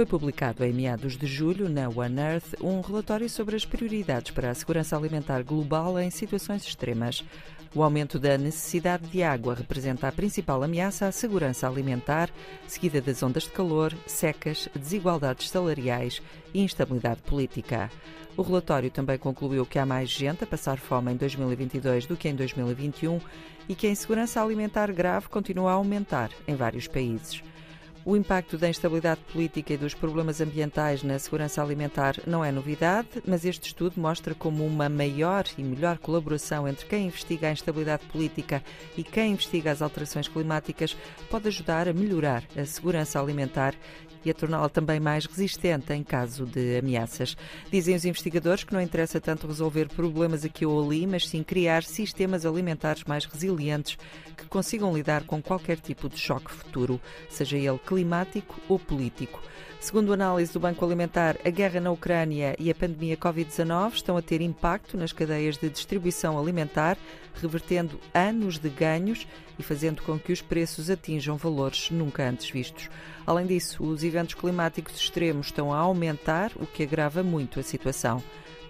Foi publicado em meados de julho na One Earth um relatório sobre as prioridades para a segurança alimentar global em situações extremas. O aumento da necessidade de água representa a principal ameaça à segurança alimentar, seguida das ondas de calor, secas, desigualdades salariais e instabilidade política. O relatório também concluiu que há mais gente a passar fome em 2022 do que em 2021 e que a insegurança alimentar grave continua a aumentar em vários países. O impacto da instabilidade política e dos problemas ambientais na segurança alimentar não é novidade, mas este estudo mostra como uma maior e melhor colaboração entre quem investiga a instabilidade política e quem investiga as alterações climáticas pode ajudar a melhorar a segurança alimentar e a torná-la também mais resistente em caso de ameaças. Dizem os investigadores que não interessa tanto resolver problemas aqui ou ali, mas sim criar sistemas alimentares mais resilientes que consigam lidar com qualquer tipo de choque futuro, seja ele climático ou político. Segundo a análise do Banco Alimentar, a guerra na Ucrânia e a pandemia Covid-19 estão a ter impacto nas cadeias de distribuição alimentar, revertendo anos de ganhos e fazendo com que os preços atinjam valores nunca antes vistos. Além disso, os eventos climáticos extremos estão a aumentar, o que agrava muito a situação.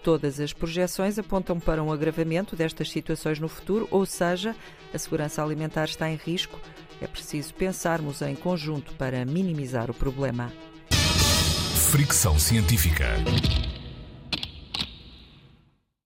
Todas as projeções apontam para um agravamento destas situações no futuro, ou seja, a segurança alimentar está em risco. É preciso pensarmos em conjunto para minimizar o problema. Fricção científica.